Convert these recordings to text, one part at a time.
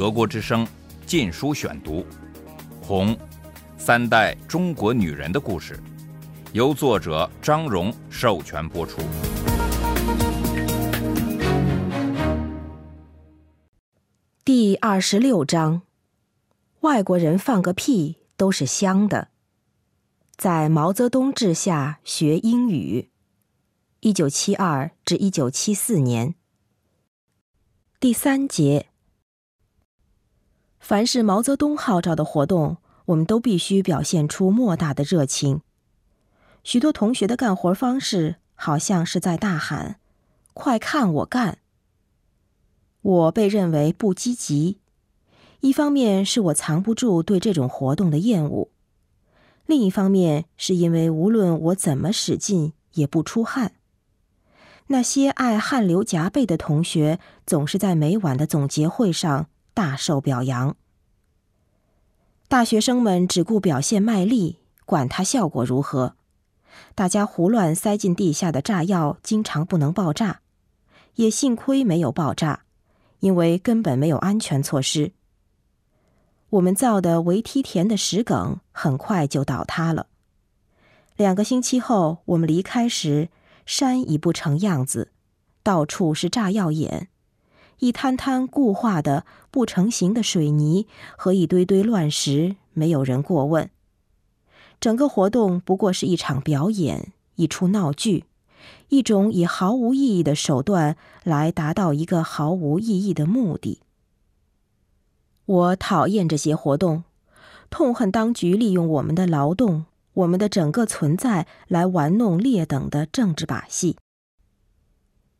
德国之声《禁书选读》，《红》，三代中国女人的故事，由作者张荣授权播出。第二十六章：外国人放个屁都是香的。在毛泽东治下学英语，一九七二至一九七四年。第三节：凡是毛泽东号召的活动，我们都必须表现出莫大的热情。许多同学的干活方式，好像是在大喊：“快看我干！”我被认为不积极，一方面是我藏不住对这种活动的厌恶，另一方面是因为无论我怎么使劲也不出汗。那些爱汗流浃背的同学总是在每晚的总结会上大受表扬。大学生们只顾表现卖力，管它效果如何。大家胡乱塞进地下的炸药经常不能爆炸，也幸亏没有爆炸。因为根本没有安全措施，我们造的围梯田的石梗很快就倒塌了。两个星期后，我们离开时，山已不成样子，到处是炸药眼，一滩滩固化的不成形的水泥和一堆堆乱石，没有人过问。整个活动不过是一场表演，一出闹剧。一种以毫无意义的手段来达到一个毫无意义的目的。我讨厌这些活动，痛恨当局利用我们的劳动、我们的整个存在来玩弄劣等的政治把戏。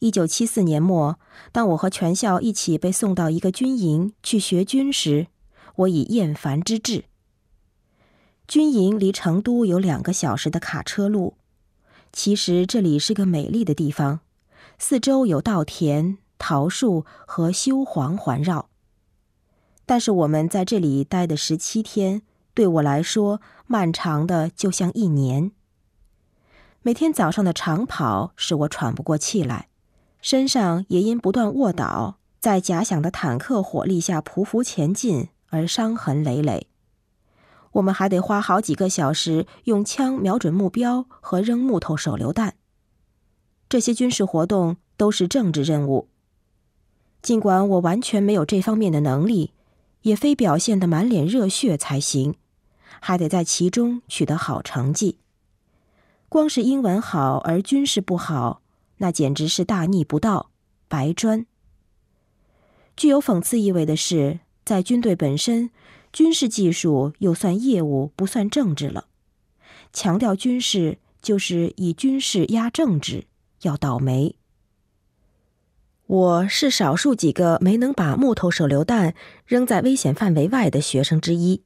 一九七四年末，当我和全校一起被送到一个军营去学军时，我已厌烦之至。军营离成都有两个小时的卡车路。其实这里是个美丽的地方，四周有稻田、桃树和修黄环绕。但是我们在这里待的十七天，对我来说漫长的就像一年。每天早上的长跑使我喘不过气来，身上也因不断卧倒，在假想的坦克火力下匍匐前进而伤痕累累。我们还得花好几个小时用枪瞄准目标和扔木头手榴弹。这些军事活动都是政治任务。尽管我完全没有这方面的能力，也非表现得满脸热血才行，还得在其中取得好成绩。光是英文好而军事不好，那简直是大逆不道，白砖。具有讽刺意味的是，在军队本身。军事技术又算业务，不算政治了。强调军事，就是以军事压政治，要倒霉。我是少数几个没能把木头手榴弹扔在危险范围外的学生之一。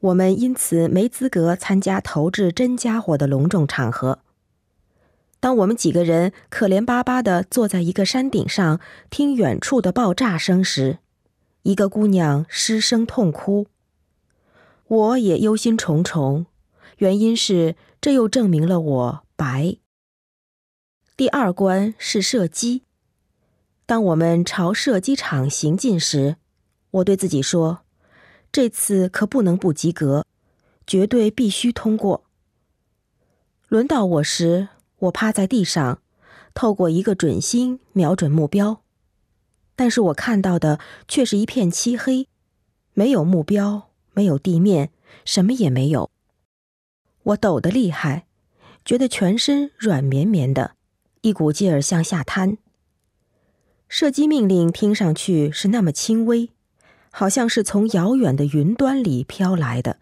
我们因此没资格参加投掷真家伙的隆重场合。当我们几个人可怜巴巴的坐在一个山顶上听远处的爆炸声时，一个姑娘失声痛哭，我也忧心忡忡，原因是这又证明了我白。第二关是射击。当我们朝射击场行进时，我对自己说：“这次可不能不及格，绝对必须通过。”轮到我时，我趴在地上，透过一个准星瞄准目标。但是我看到的却是一片漆黑，没有目标，没有地面，什么也没有。我抖得厉害，觉得全身软绵绵的，一股劲儿向下瘫。射击命令听上去是那么轻微，好像是从遥远的云端里飘来的。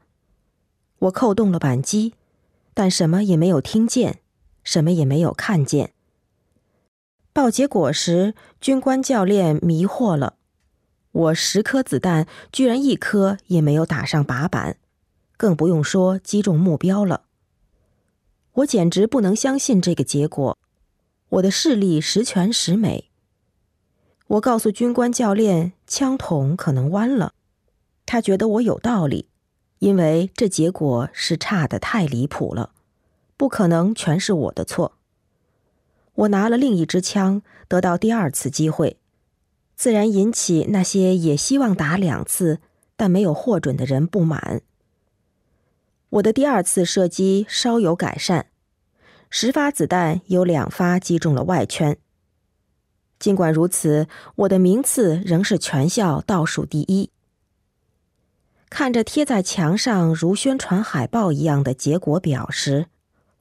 我扣动了扳机，但什么也没有听见，什么也没有看见。报结果时，军官教练迷惑了我。十颗子弹居然一颗也没有打上靶板，更不用说击中目标了。我简直不能相信这个结果。我的视力十全十美。我告诉军官教练，枪筒可能弯了。他觉得我有道理，因为这结果是差的太离谱了，不可能全是我的错。我拿了另一支枪，得到第二次机会。自然引起那些也希望打两次但没有获准的人不满。我的第二次射击稍有改善，十发子弹有两发击中了外圈。尽管如此，我的名次仍是全校倒数第一。看着贴在墙上如宣传海报一样的结果表时，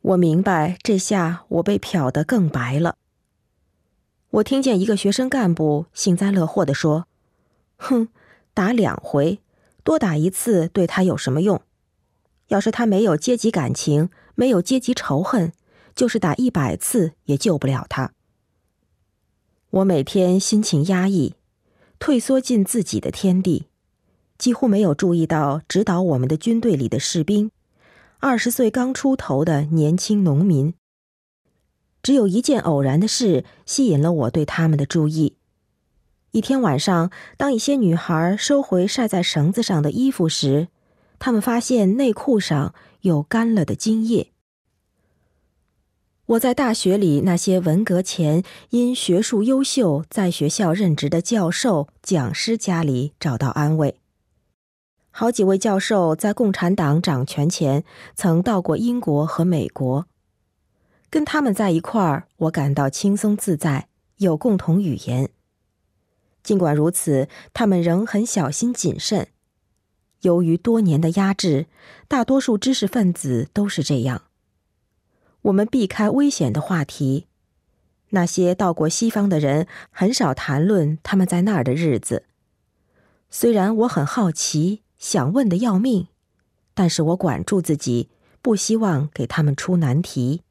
我明白这下我被漂得更白了。我听见一个学生干部幸灾乐祸地说：“哼，打两回，多打一次对他有什么用？要是他没有阶级感情，没有阶级仇恨，就是打一百次也救不了他。”我每天心情压抑，退缩进自己的天地，几乎没有注意到指导我们的军队里的士兵，二十岁刚出头的年轻农民。只有一件偶然的事吸引了我对他们的注意。一天晚上，当一些女孩收回晒在绳子上的衣服时，她们发现内裤上有干了的精液。我在大学里那些文革前因学术优秀在学校任职的教授、讲师家里找到安慰。好几位教授在共产党掌权前曾到过英国和美国，跟他们在一块儿，我感到轻松自在，有共同语言。尽管如此，他们仍很小心谨慎。由于多年的压制，大多数知识分子都是这样。我们避开危险的话题，那些到过西方的人很少谈论他们在那儿的日子。虽然我很好奇，想问的要命，但是我管住自己，不希望给他们出难题。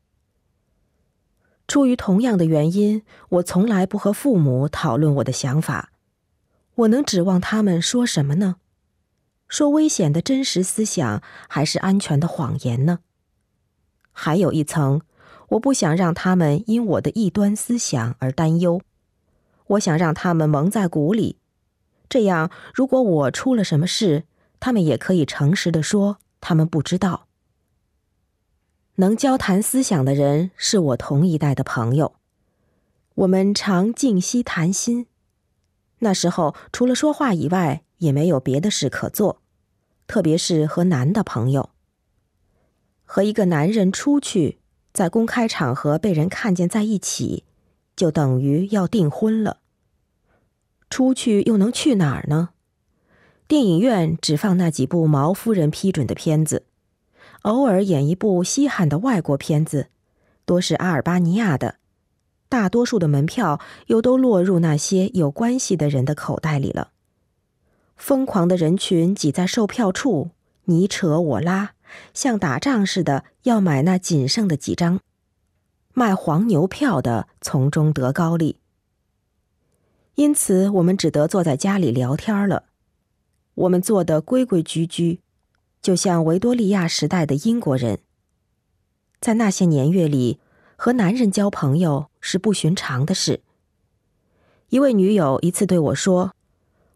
出于同样的原因，我从来不和父母讨论我的想法。我能指望他们说什么呢？说危险的真实思想，还是安全的谎言呢？还有一层，我不想让他们因我的异端思想而担忧。我想让他们蒙在鼓里，这样如果我出了什么事，他们也可以诚实的说他们不知道。能交谈思想的人是我同一代的朋友，我们常静息谈心。那时候除了说话以外，也没有别的事可做，特别是和男的朋友。和一个男人出去，在公开场合被人看见在一起，就等于要订婚了。出去又能去哪儿呢？电影院只放那几部毛夫人批准的片子，偶尔演一部稀罕的外国片子，多是阿尔巴尼亚的。大多数的门票又都落入那些有关系的人的口袋里了。疯狂的人群挤在售票处，你扯我拉。像打仗似的，要买那仅剩的几张，卖黄牛票的从中得高利。因此，我们只得坐在家里聊天了。我们做的规规矩矩，就像维多利亚时代的英国人。在那些年月里，和男人交朋友是不寻常的事。一位女友一次对我说：“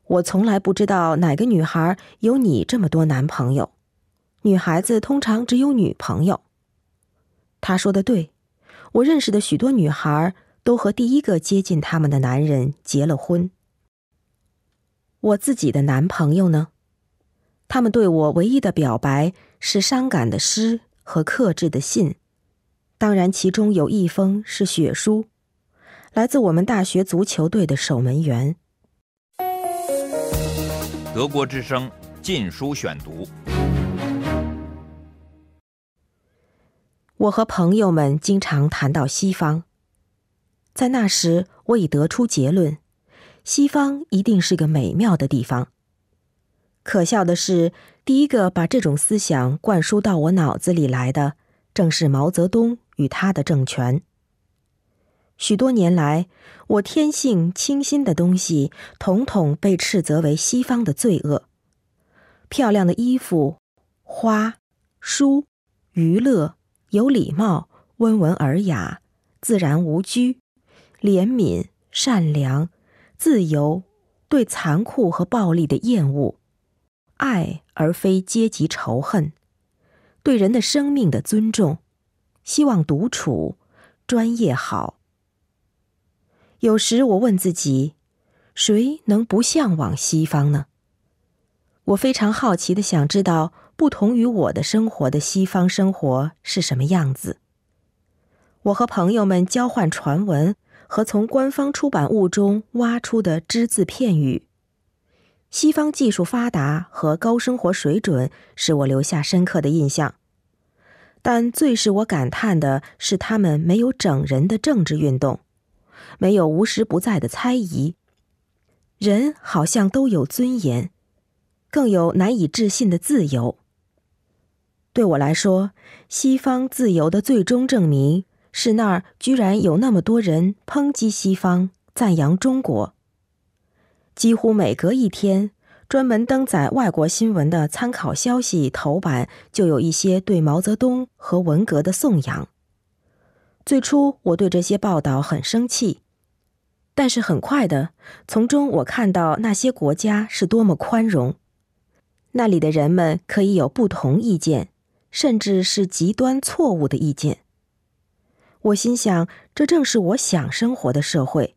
我从来不知道哪个女孩有你这么多男朋友。”女孩子通常只有女朋友。她说的对，我认识的许多女孩都和第一个接近他们的男人结了婚。我自己的男朋友呢？他们对我唯一的表白是伤感的诗和克制的信，当然其中有一封是血书，来自我们大学足球队的守门员。德国之声《禁书选读》。我和朋友们经常谈到西方，在那时我已得出结论：西方一定是个美妙的地方。可笑的是，第一个把这种思想灌输到我脑子里来的，正是毛泽东与他的政权。许多年来，我天性清新的东西，统统被斥责为西方的罪恶。漂亮的衣服、花、书、娱乐。有礼貌、温文尔雅、自然无拘、怜悯、善良、自由，对残酷和暴力的厌恶，爱而非阶级仇恨，对人的生命的尊重，希望独处，专业好。有时我问自己：谁能不向往西方呢？我非常好奇的想知道，不同于我的生活的西方生活是什么样子。我和朋友们交换传闻和从官方出版物中挖出的只字片语。西方技术发达和高生活水准使我留下深刻的印象，但最使我感叹的是他们没有整人的政治运动，没有无时不在的猜疑。人好像都有尊严，更有难以置信的自由。对我来说，西方自由的最终证明是那儿居然有那么多人抨击西方，赞扬中国。几乎每隔一天，专门登载外国新闻的参考消息头版就有一些对毛泽东和文革的颂扬。最初，我对这些报道很生气。但是很快的，从中我看到那些国家是多么宽容，那里的人们可以有不同意见，甚至是极端错误的意见。我心想，这正是我想生活的社会。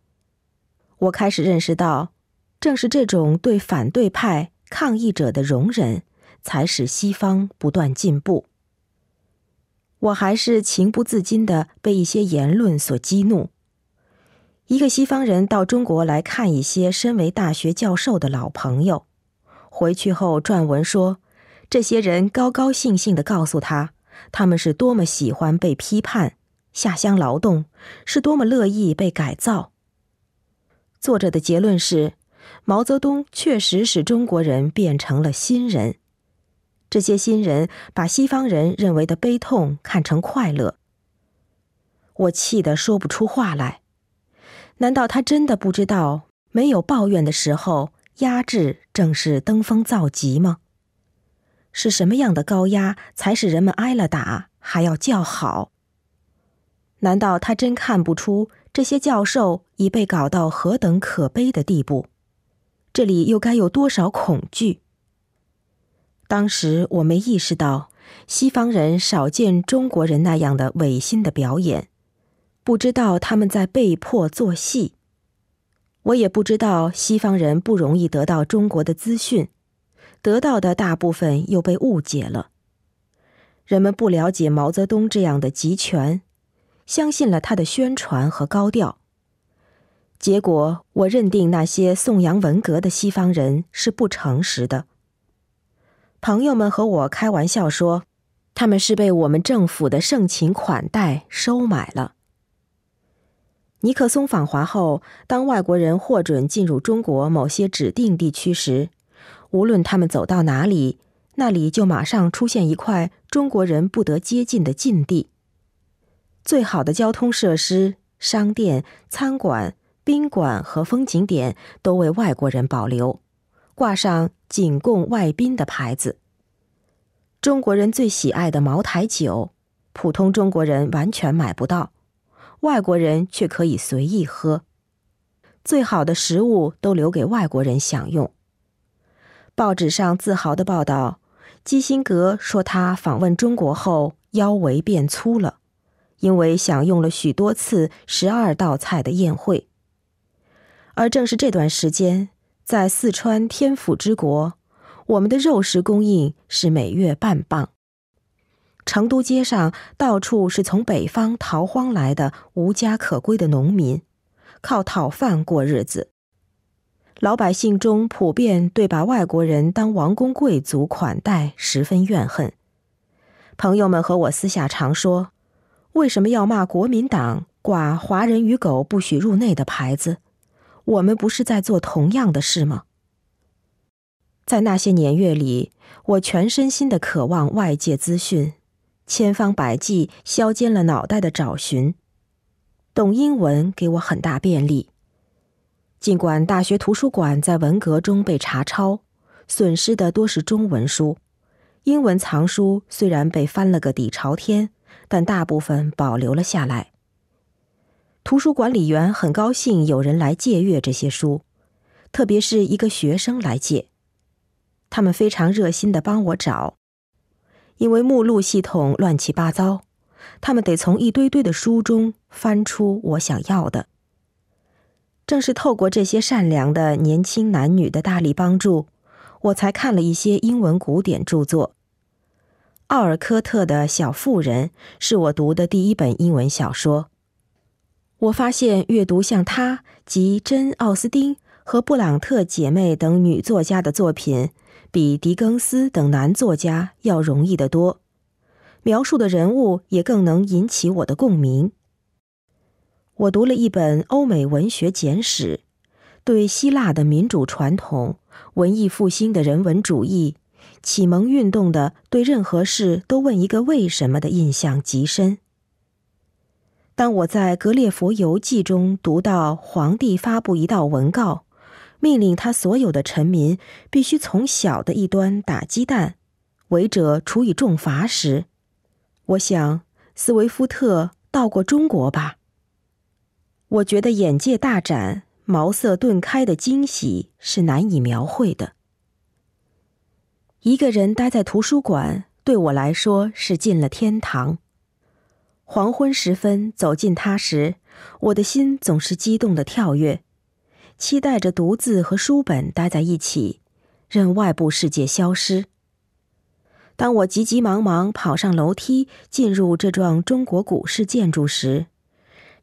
我开始认识到，正是这种对反对派抗议者的容忍，才使西方不断进步。我还是情不自禁的被一些言论所激怒。一个西方人到中国来看一些身为大学教授的老朋友，回去后撰文说，这些人高高兴兴的告诉他，他们是多么喜欢被批判、下乡劳动，是多么乐意被改造。作者的结论是，毛泽东确实使中国人变成了新人，这些新人把西方人认为的悲痛看成快乐。我气得说不出话来。难道他真的不知道，没有抱怨的时候，压制正是登峰造极吗？是什么样的高压，才使人们挨了打还要叫好？难道他真看不出这些教授已被搞到何等可悲的地步？这里又该有多少恐惧？当时我没意识到，西方人少见中国人那样的违心的表演。不知道他们在被迫做戏，我也不知道西方人不容易得到中国的资讯，得到的大部分又被误解了。人们不了解毛泽东这样的集权，相信了他的宣传和高调。结果，我认定那些颂扬文革的西方人是不诚实的。朋友们和我开玩笑说，他们是被我们政府的盛情款待收买了。尼克松访华后，当外国人获准进入中国某些指定地区时，无论他们走到哪里，那里就马上出现一块中国人不得接近的禁地。最好的交通设施、商店、餐馆、宾馆和风景点都为外国人保留，挂上“仅供外宾”的牌子。中国人最喜爱的茅台酒，普通中国人完全买不到。外国人却可以随意喝，最好的食物都留给外国人享用。报纸上自豪的报道，基辛格说他访问中国后腰围变粗了，因为享用了许多次十二道菜的宴会。而正是这段时间，在四川天府之国，我们的肉食供应是每月半磅。成都街上到处是从北方逃荒来的无家可归的农民，靠讨饭过日子。老百姓中普遍对把外国人当王公贵族款待十分怨恨。朋友们和我私下常说：“为什么要骂国民党挂‘华人与狗不许入内’的牌子？我们不是在做同样的事吗？”在那些年月里，我全身心的渴望外界资讯。千方百计削尖了脑袋的找寻，懂英文给我很大便利。尽管大学图书馆在文革中被查抄，损失的多是中文书，英文藏书虽然被翻了个底朝天，但大部分保留了下来。图书管理员很高兴有人来借阅这些书，特别是一个学生来借，他们非常热心的帮我找。因为目录系统乱七八糟，他们得从一堆堆的书中翻出我想要的。正是透过这些善良的年轻男女的大力帮助，我才看了一些英文古典著作。奥尔科特的小妇人是我读的第一本英文小说。我发现阅读像她及珍·奥斯汀和布朗特姐妹等女作家的作品，比狄更斯等男作家要容易得多，描述的人物也更能引起我的共鸣。我读了一本欧美文学简史，对希腊的民主传统、文艺复兴的人文主义。启蒙运动的对任何事都问一个为什么的印象极深。当我在《格列佛游记》中读到皇帝发布一道文告，命令他所有的臣民必须从小的一端打鸡蛋，违者处以重罚时，我想斯维夫特到过中国吧？我觉得眼界大展、茅塞顿开的惊喜是难以描绘的。一个人待在图书馆，对我来说是进了天堂。黄昏时分走进它时，我的心总是激动的跳跃，期待着独自和书本待在一起，任外部世界消失。当我急急忙忙跑上楼梯进入这幢中国古式建筑时，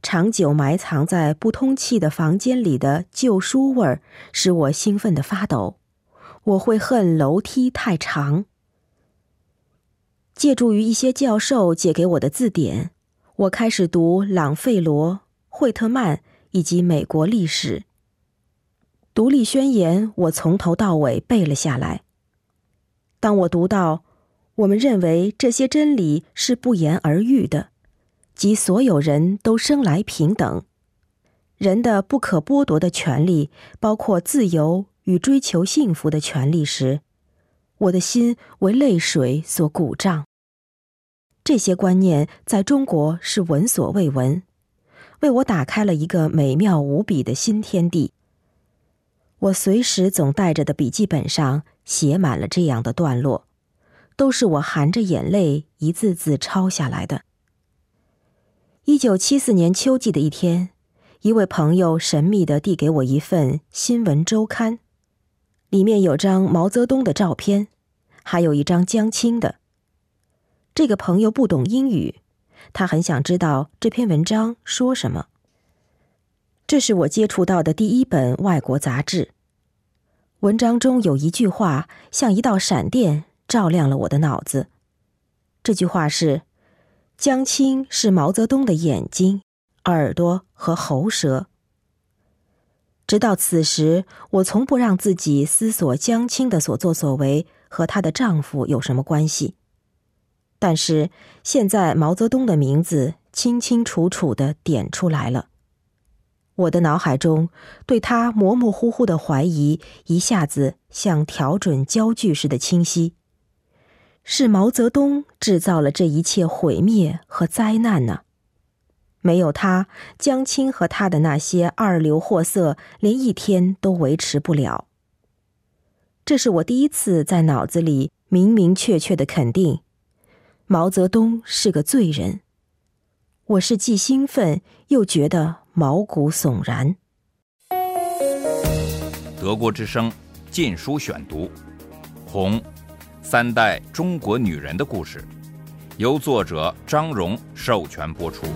长久埋藏在不通气的房间里的旧书味儿使我兴奋的发抖。我会恨楼梯太长。借助于一些教授借给我的字典，我开始读朗费罗、惠特曼以及美国历史。独立宣言我从头到尾背了下来。当我读到“我们认为这些真理是不言而喻的，即所有人都生来平等，人的不可剥夺的权利包括自由。”与追求幸福的权利时，我的心为泪水所鼓胀。这些观念在中国是闻所未闻，为我打开了一个美妙无比的新天地。我随时总带着的笔记本上写满了这样的段落，都是我含着眼泪一字字抄下来的。一九七四年秋季的一天，一位朋友神秘的递给我一份新闻周刊。里面有张毛泽东的照片，还有一张江青的。这个朋友不懂英语，他很想知道这篇文章说什么。这是我接触到的第一本外国杂志。文章中有一句话，像一道闪电，照亮了我的脑子。这句话是：“江青是毛泽东的眼睛、耳朵和喉舌。”直到此时，我从不让自己思索江青的所作所为和她的丈夫有什么关系。但是现在，毛泽东的名字清清楚楚的点出来了，我的脑海中对他模模糊糊的怀疑一下子像调准焦距似的清晰。是毛泽东制造了这一切毁灭和灾难呢？没有他，江青和他的那些二流货色连一天都维持不了。这是我第一次在脑子里明明确确的肯定，毛泽东是个罪人。我是既兴奋又觉得毛骨悚然。德国之声《禁书选读》，《红》，三代中国女人的故事，由作者张荣授权播出。